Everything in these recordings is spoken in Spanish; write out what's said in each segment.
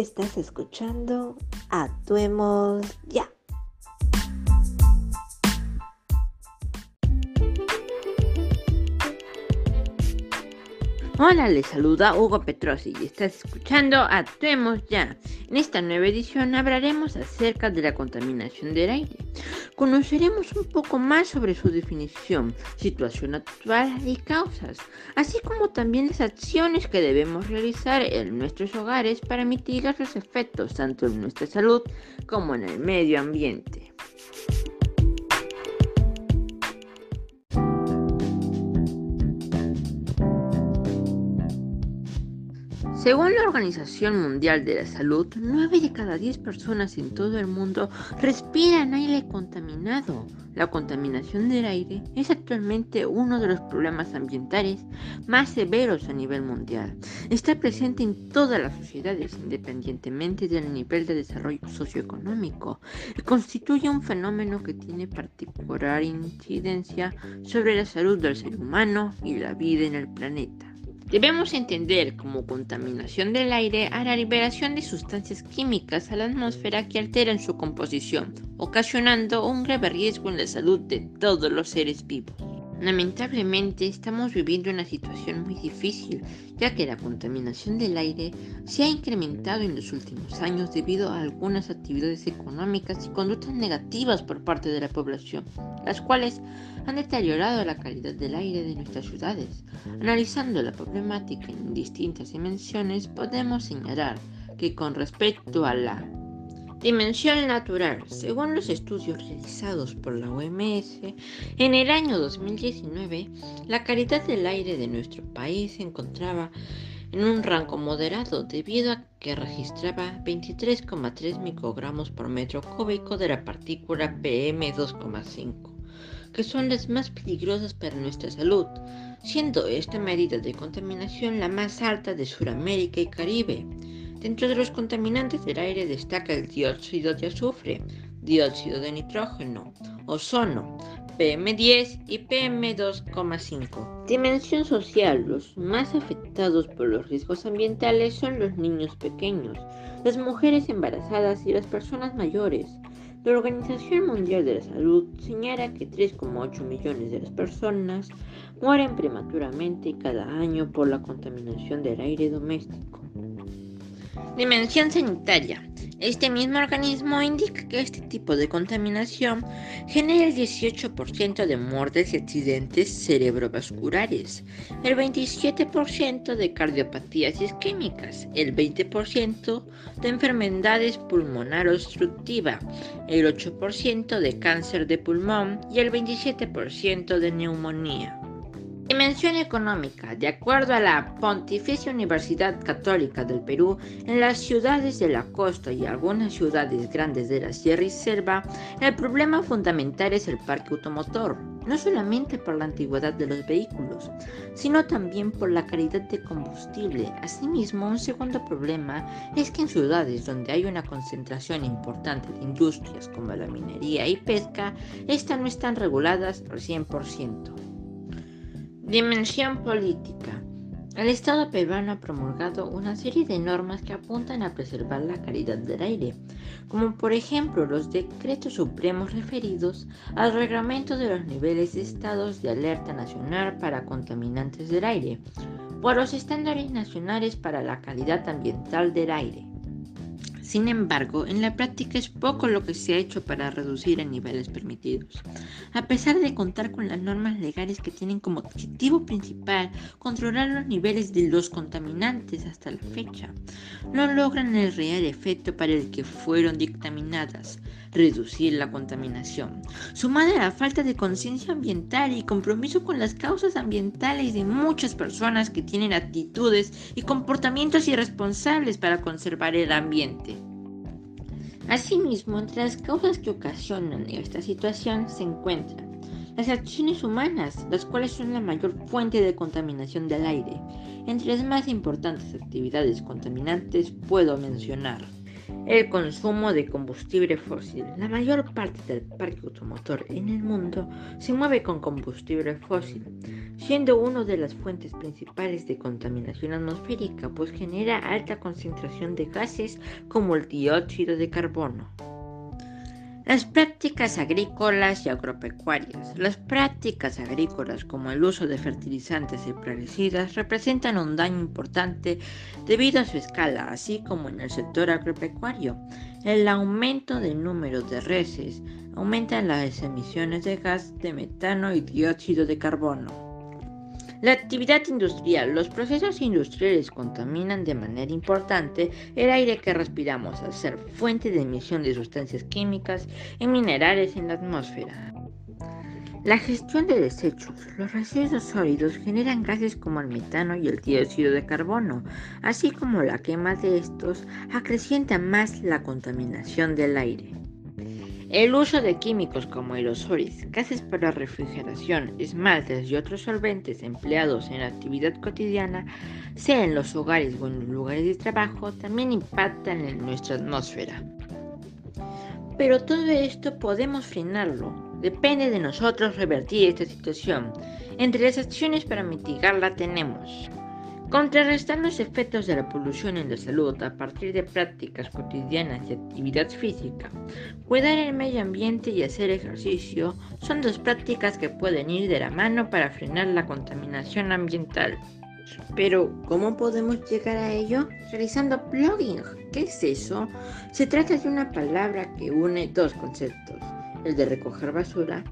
Estás escuchando Actuemos Ya. Hola, les saluda Hugo Petrosi y estás escuchando Actuemos Ya. En esta nueva edición hablaremos acerca de la contaminación del aire. Conoceremos un poco más sobre su definición, situación actual y causas, así como también las acciones que debemos realizar en nuestros hogares para mitigar los efectos tanto en nuestra salud como en el medio ambiente. Según la Organización Mundial de la Salud, 9 de cada 10 personas en todo el mundo respiran aire contaminado. La contaminación del aire es actualmente uno de los problemas ambientales más severos a nivel mundial. Está presente en todas las sociedades independientemente del nivel de desarrollo socioeconómico y constituye un fenómeno que tiene particular incidencia sobre la salud del ser humano y la vida en el planeta. Debemos entender como contaminación del aire a la liberación de sustancias químicas a la atmósfera que alteran su composición, ocasionando un grave riesgo en la salud de todos los seres vivos. Lamentablemente estamos viviendo una situación muy difícil, ya que la contaminación del aire se ha incrementado en los últimos años debido a algunas actividades económicas y conductas negativas por parte de la población, las cuales han deteriorado la calidad del aire de nuestras ciudades. Analizando la problemática en distintas dimensiones, podemos señalar que con respecto a la Dimensión natural. Según los estudios realizados por la OMS, en el año 2019, la calidad del aire de nuestro país se encontraba en un rango moderado debido a que registraba 23,3 microgramos por metro cúbico de la partícula PM2,5, que son las más peligrosas para nuestra salud, siendo esta medida de contaminación la más alta de Sudamérica y Caribe. Dentro de los contaminantes del aire destaca el dióxido de azufre, dióxido de nitrógeno, ozono, PM10 y PM2,5. Dimensión social. Los más afectados por los riesgos ambientales son los niños pequeños, las mujeres embarazadas y las personas mayores. La Organización Mundial de la Salud señala que 3,8 millones de las personas mueren prematuramente cada año por la contaminación del aire doméstico. Dimensión sanitaria. Este mismo organismo indica que este tipo de contaminación genera el 18% de muertes y accidentes cerebrovasculares, el 27% de cardiopatías isquémicas, el 20% de enfermedades pulmonar obstructiva, el 8% de cáncer de pulmón y el 27% de neumonía. Dimensión económica. De acuerdo a la Pontificia Universidad Católica del Perú, en las ciudades de la costa y algunas ciudades grandes de la Sierra y Selva, el problema fundamental es el parque automotor, no solamente por la antigüedad de los vehículos, sino también por la calidad de combustible. Asimismo, un segundo problema es que en ciudades donde hay una concentración importante de industrias como la minería y pesca, estas no están reguladas al 100%. Dimensión política. El Estado peruano ha promulgado una serie de normas que apuntan a preservar la calidad del aire, como por ejemplo los decretos supremos referidos al reglamento de los niveles de estados de alerta nacional para contaminantes del aire, o a los estándares nacionales para la calidad ambiental del aire. Sin embargo, en la práctica es poco lo que se ha hecho para reducir el niveles permitidos. A pesar de contar con las normas legales que tienen como objetivo principal controlar los niveles de los contaminantes hasta la fecha, no logran el real efecto para el que fueron dictaminadas, reducir la contaminación, sumada a la falta de conciencia ambiental y compromiso con las causas ambientales de muchas personas que tienen actitudes y comportamientos irresponsables para conservar el ambiente. Asimismo, entre las causas que ocasionan esta situación se encuentran las acciones humanas, las cuales son la mayor fuente de contaminación del aire. Entre las más importantes actividades contaminantes puedo mencionar el consumo de combustible fósil. La mayor parte del parque automotor en el mundo se mueve con combustible fósil, siendo una de las fuentes principales de contaminación atmosférica, pues genera alta concentración de gases como el dióxido de carbono. Las prácticas agrícolas y agropecuarias. Las prácticas agrícolas como el uso de fertilizantes y plaguicidas representan un daño importante debido a su escala, así como en el sector agropecuario. El aumento del número de reses aumenta las emisiones de gas de metano y dióxido de carbono. La actividad industrial. Los procesos industriales contaminan de manera importante el aire que respiramos al ser fuente de emisión de sustancias químicas y minerales en la atmósfera. La gestión de desechos. Los residuos sólidos generan gases como el metano y el dióxido de carbono, así como la quema de estos acrecienta más la contaminación del aire. El uso de químicos como aerosoles, gases para refrigeración, esmaltes y otros solventes empleados en la actividad cotidiana, sea en los hogares o en los lugares de trabajo, también impactan en nuestra atmósfera. Pero todo esto podemos frenarlo. Depende de nosotros revertir esta situación. Entre las acciones para mitigarla tenemos Contrarrestar los efectos de la polución en la salud a partir de prácticas cotidianas de actividad física. Cuidar el medio ambiente y hacer ejercicio son dos prácticas que pueden ir de la mano para frenar la contaminación ambiental. Pero, ¿cómo podemos llegar a ello? Realizando plugging. ¿Qué es eso? Se trata de una palabra que une dos conceptos, el de recoger basura,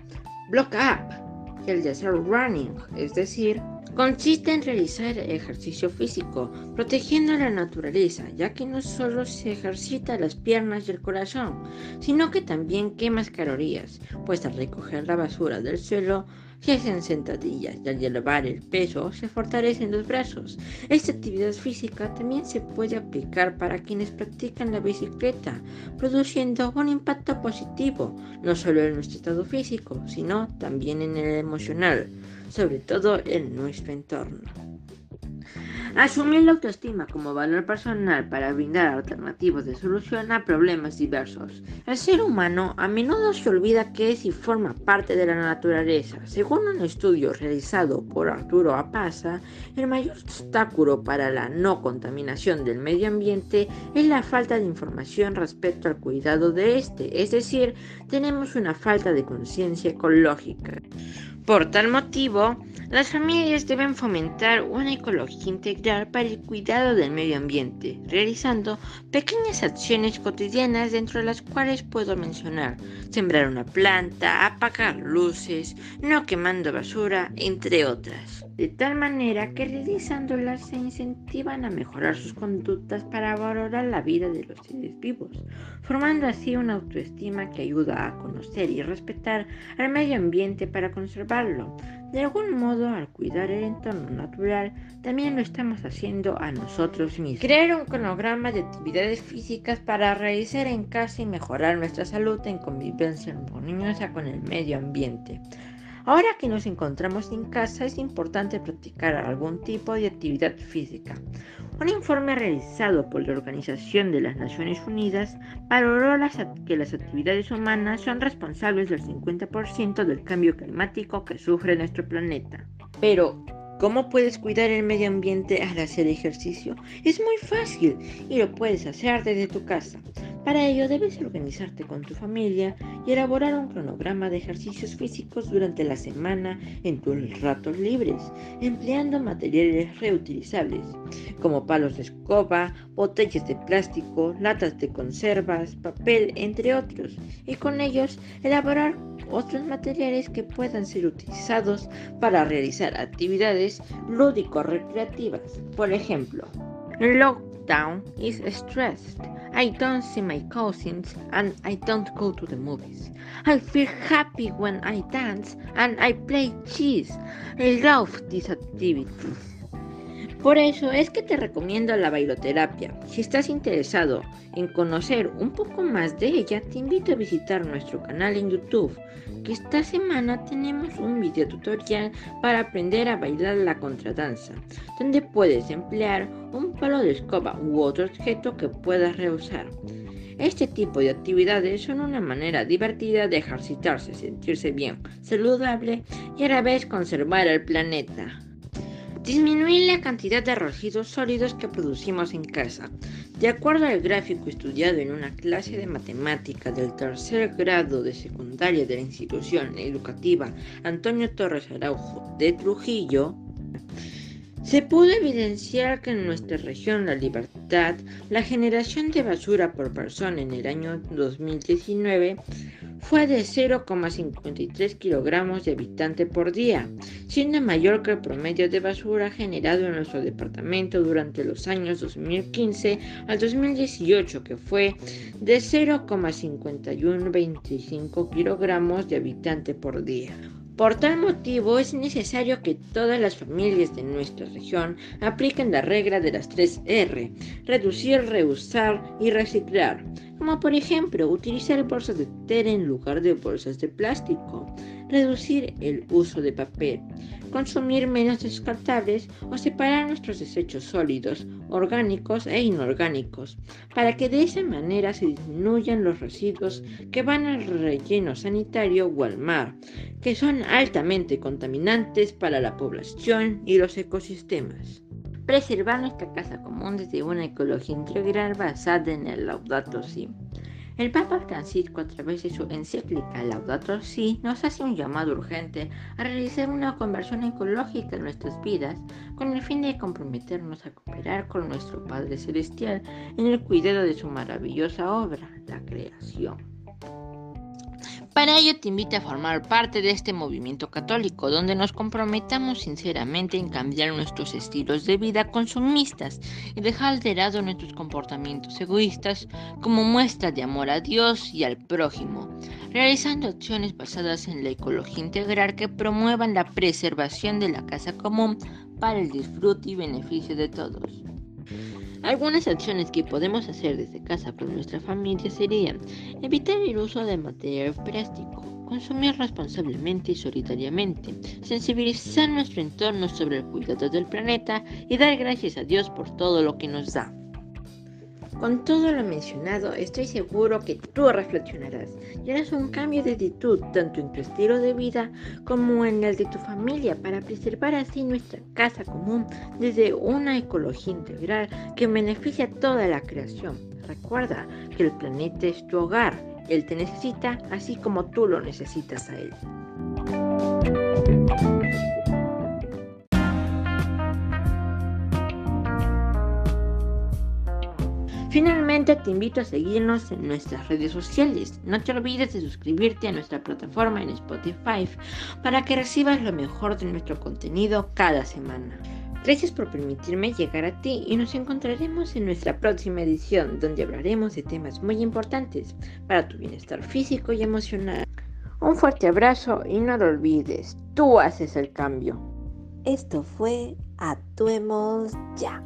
block up, y el de hacer running, es decir, Consiste en realizar ejercicio físico, protegiendo la naturaleza, ya que no solo se ejercita las piernas y el corazón, sino que también quema calorías, pues al recoger la basura del suelo se hacen sentadillas y al elevar el peso se fortalecen los brazos. Esta actividad física también se puede aplicar para quienes practican la bicicleta, produciendo un impacto positivo, no solo en nuestro estado físico, sino también en el emocional sobre todo en nuestro entorno. Asumir la autoestima como valor personal para brindar alternativas de solución a problemas diversos. El ser humano a menudo se olvida que es y forma parte de la naturaleza. Según un estudio realizado por Arturo Apaza, el mayor obstáculo para la no contaminación del medio ambiente es la falta de información respecto al cuidado de este, es decir, tenemos una falta de conciencia ecológica. Por tal motivo, las familias deben fomentar una ecología integral para el cuidado del medio ambiente, realizando pequeñas acciones cotidianas dentro de las cuales puedo mencionar sembrar una planta, apagar luces, no quemando basura, entre otras. De tal manera que realizándolas se incentivan a mejorar sus conductas para valorar la vida de los seres vivos, formando así una autoestima que ayuda a conocer y respetar al medio ambiente para conservarlo. De algún modo, al cuidar el entorno natural, también lo estamos haciendo a nosotros mismos. Crear un cronograma de actividades físicas para realizar en casa y mejorar nuestra salud en convivencia armoniosa con el medio ambiente. Ahora que nos encontramos en casa es importante practicar algún tipo de actividad física. Un informe realizado por la Organización de las Naciones Unidas valoró que las actividades humanas son responsables del 50% del cambio climático que sufre nuestro planeta. Pero, ¿Cómo puedes cuidar el medio ambiente al hacer ejercicio? Es muy fácil y lo puedes hacer desde tu casa. Para ello debes organizarte con tu familia y elaborar un cronograma de ejercicios físicos durante la semana en tus ratos libres, empleando materiales reutilizables, como palos de escoba, botellas de plástico, latas de conservas, papel, entre otros, y con ellos elaborar otros materiales que puedan ser utilizados para realizar actividades lúdico-recreativas. Por ejemplo, lockdown is stressed. I don't see my cousins and I don't go to the movies. I feel happy when I dance and I play chess. I love these activities. Por eso es que te recomiendo la bailoterapia. Si estás interesado en conocer un poco más de ella, te invito a visitar nuestro canal en YouTube, que esta semana tenemos un video tutorial para aprender a bailar la contradanza, donde puedes emplear un palo de escoba u otro objeto que puedas reusar. Este tipo de actividades son una manera divertida de ejercitarse, sentirse bien, saludable y a la vez conservar el planeta. Disminuir la cantidad de residuos sólidos que producimos en casa. De acuerdo al gráfico estudiado en una clase de matemática del tercer grado de secundaria de la institución educativa Antonio Torres Araujo de Trujillo, se pudo evidenciar que en nuestra región La Libertad, la generación de basura por persona en el año 2019 fue de 0,53 kilogramos de habitante por día, siendo mayor que el promedio de basura generado en nuestro departamento durante los años 2015 al 2018, que fue de 0,5125 kilogramos de habitante por día. Por tal motivo es necesario que todas las familias de nuestra región apliquen la regla de las tres R, reducir, reusar y reciclar, como por ejemplo utilizar bolsas de tela en lugar de bolsas de plástico, reducir el uso de papel, consumir menos descartables o separar nuestros desechos sólidos, orgánicos e inorgánicos, para que de esa manera se disminuyan los residuos que van al relleno sanitario o al mar, que son altamente contaminantes para la población y los ecosistemas. Preservar nuestra casa común desde una ecología integral basada en el Laudato. El Papa Francisco, a través de su encíclica Laudato Si, nos hace un llamado urgente a realizar una conversión ecológica en nuestras vidas con el fin de comprometernos a cooperar con nuestro Padre Celestial en el cuidado de su maravillosa obra, la creación. Para ello te invito a formar parte de este movimiento católico, donde nos comprometamos sinceramente en cambiar nuestros estilos de vida consumistas y dejar de lado nuestros comportamientos egoístas como muestra de amor a Dios y al prójimo, realizando acciones basadas en la ecología integral que promuevan la preservación de la casa común para el disfrute y beneficio de todos. Algunas acciones que podemos hacer desde casa con nuestra familia serían evitar el uso de material plástico, consumir responsablemente y solidariamente, sensibilizar nuestro entorno sobre el cuidado del planeta y dar gracias a Dios por todo lo que nos da. Con todo lo mencionado, estoy seguro que tú reflexionarás y harás un cambio de actitud tanto en tu estilo de vida como en el de tu familia para preservar así nuestra casa común desde una ecología integral que beneficia a toda la creación. Recuerda que el planeta es tu hogar, él te necesita así como tú lo necesitas a él. Te invito a seguirnos en nuestras redes sociales. No te olvides de suscribirte a nuestra plataforma en Spotify para que recibas lo mejor de nuestro contenido cada semana. Gracias por permitirme llegar a ti y nos encontraremos en nuestra próxima edición donde hablaremos de temas muy importantes para tu bienestar físico y emocional. Un fuerte abrazo y no lo olvides, tú haces el cambio. Esto fue Actuemos Ya.